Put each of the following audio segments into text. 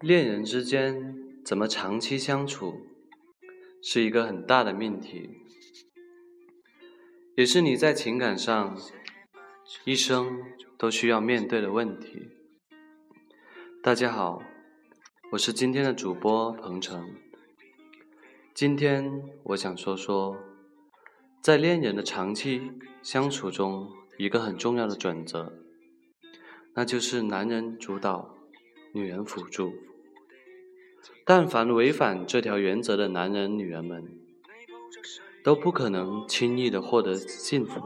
恋人之间怎么长期相处，是一个很大的命题，也是你在情感上一生都需要面对的问题。大家好，我是今天的主播彭程。今天我想说说，在恋人的长期相处中，一个很重要的准则。那就是男人主导，女人辅助。但凡违反这条原则的男人、女人们，都不可能轻易的获得幸福。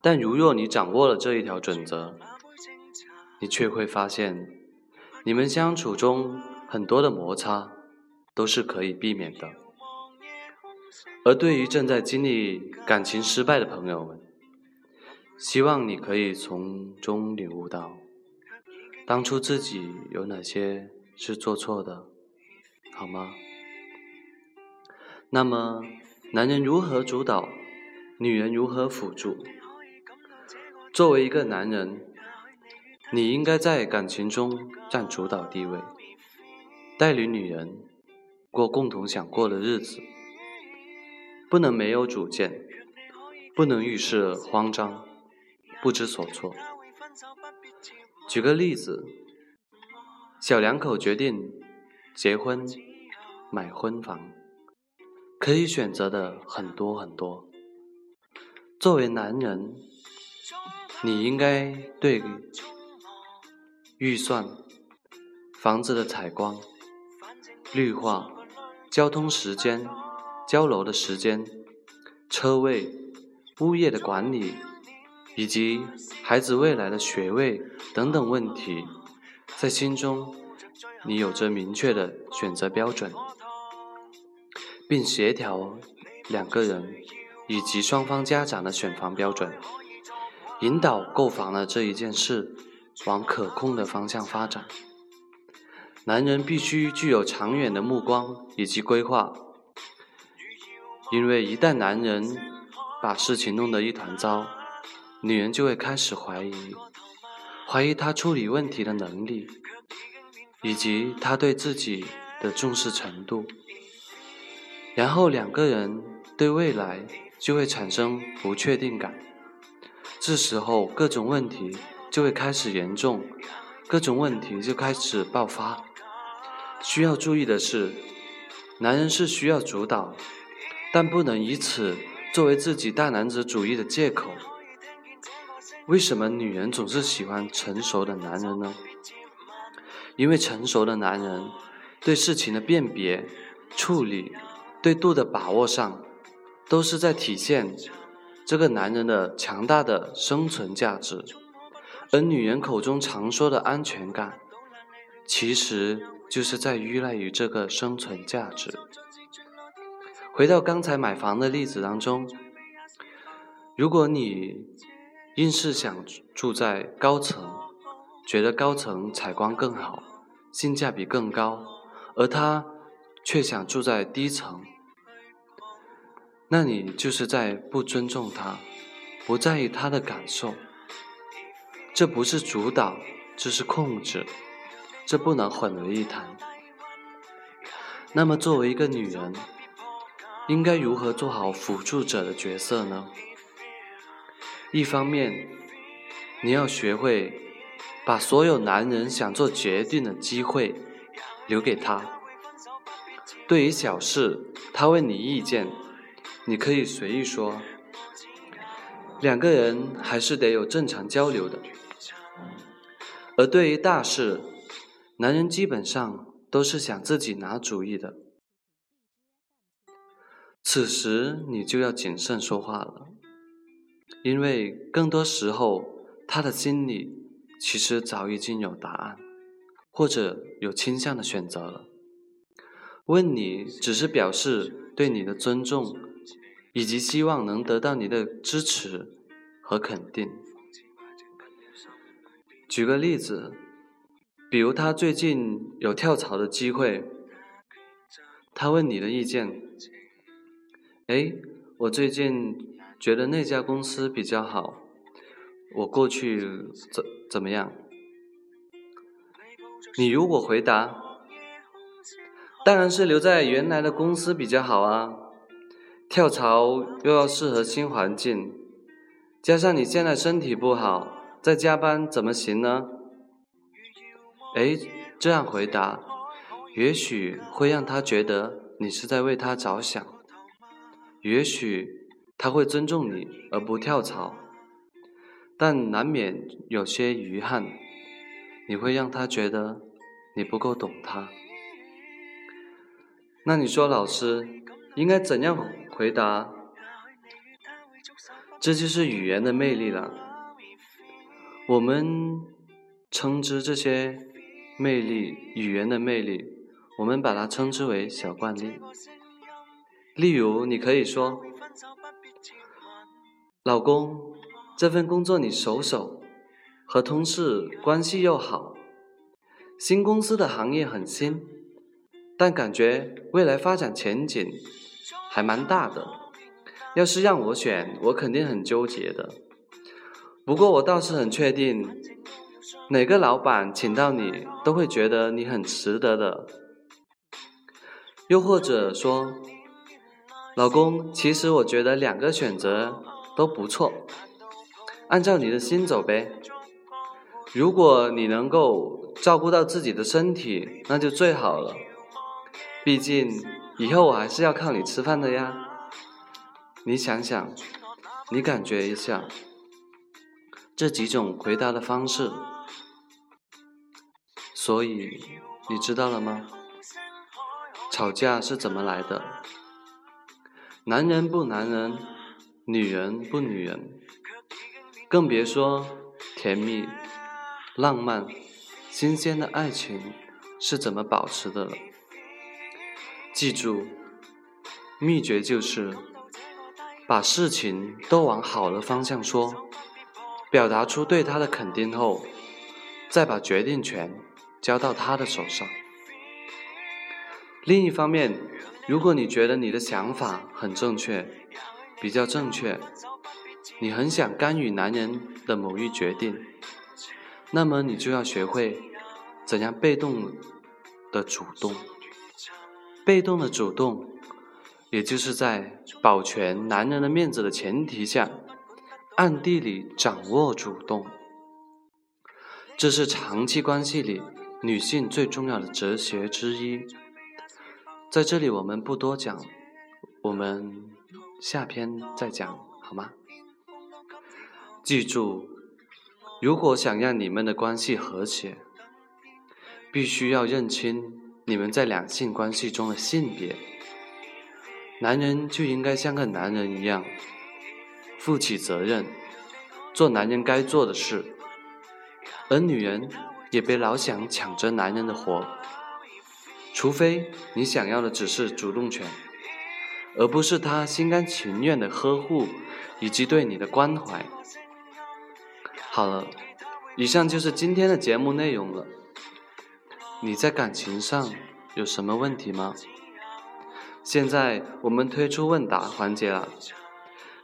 但如若你掌握了这一条准则，你却会发现，你们相处中很多的摩擦都是可以避免的。而对于正在经历感情失败的朋友们，希望你可以从中领悟到，当初自己有哪些是做错的，好吗？那么，男人如何主导，女人如何辅助？作为一个男人，你应该在感情中占主导地位，带领女人过共同想过的日子，不能没有主见，不能遇事慌张。不知所措。举个例子，小两口决定结婚买婚房，可以选择的很多很多。作为男人，你应该对预算、房子的采光、绿化、交通时间、交楼的时间、车位、物业的管理。以及孩子未来的学位等等问题，在心中你有着明确的选择标准，并协调两个人以及双方家长的选房标准，引导购房的这一件事往可控的方向发展。男人必须具有长远的目光以及规划，因为一旦男人把事情弄得一团糟，女人就会开始怀疑，怀疑他处理问题的能力，以及他对自己的重视程度。然后两个人对未来就会产生不确定感，这时候各种问题就会开始严重，各种问题就开始爆发。需要注意的是，男人是需要主导，但不能以此作为自己大男子主义的借口。为什么女人总是喜欢成熟的男人呢？因为成熟的男人对事情的辨别、处理、对度的把握上，都是在体现这个男人的强大的生存价值。而女人口中常说的安全感，其实就是在依赖于这个生存价值。回到刚才买房的例子当中，如果你。硬是想住在高层，觉得高层采光更好，性价比更高，而他却想住在低层，那你就是在不尊重他，不在意他的感受。这不是主导，这是控制，这不能混为一谈。那么，作为一个女人，应该如何做好辅助者的角色呢？一方面，你要学会把所有男人想做决定的机会留给他。对于小事，他问你意见，你可以随意说。两个人还是得有正常交流的。而对于大事，男人基本上都是想自己拿主意的。此时，你就要谨慎说话了。因为更多时候，他的心里其实早已经有答案，或者有倾向的选择了。问你只是表示对你的尊重，以及希望能得到你的支持和肯定。举个例子，比如他最近有跳槽的机会，他问你的意见。哎，我最近。觉得那家公司比较好，我过去怎怎么样？你如果回答，当然是留在原来的公司比较好啊，跳槽又要适合新环境，加上你现在身体不好，在加班怎么行呢？哎，这样回答，也许会让他觉得你是在为他着想，也许他会尊重你而不跳槽，但难免有些遗憾，你会让他觉得你不够懂他。那你说，老师应该怎样回答？这就是语言的魅力了。我们称之这些魅力，语言的魅力，我们把它称之为小惯例。例如，你可以说：“老公，这份工作你熟手，和同事关系又好，新公司的行业很新。”但感觉未来发展前景还蛮大的，要是让我选，我肯定很纠结的。不过我倒是很确定，哪个老板请到你都会觉得你很值得的。又或者说，老公，其实我觉得两个选择都不错，按照你的心走呗。如果你能够照顾到自己的身体，那就最好了。毕竟以后我还是要靠你吃饭的呀，你想想，你感觉一下，这几种回答的方式，所以你知道了吗？吵架是怎么来的？男人不男人，女人不女人，更别说甜蜜、浪漫、新鲜的爱情是怎么保持的了。记住，秘诀就是把事情都往好的方向说，表达出对他的肯定后，再把决定权交到他的手上。另一方面，如果你觉得你的想法很正确，比较正确，你很想干预男人的某一决定，那么你就要学会怎样被动的主动。被动的主动，也就是在保全男人的面子的前提下，暗地里掌握主动。这是长期关系里女性最重要的哲学之一。在这里我们不多讲，我们下篇再讲好吗？记住，如果想让你们的关系和谐，必须要认清。你们在两性关系中的性别，男人就应该像个男人一样，负起责任，做男人该做的事；而女人也别老想抢着男人的活，除非你想要的只是主动权，而不是他心甘情愿的呵护以及对你的关怀。好了，以上就是今天的节目内容了。你在感情上有什么问题吗？现在我们推出问答环节了，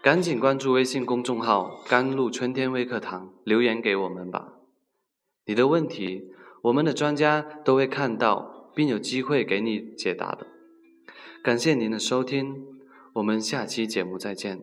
赶紧关注微信公众号“甘露春天微课堂”，留言给我们吧。你的问题，我们的专家都会看到，并有机会给你解答的。感谢您的收听，我们下期节目再见。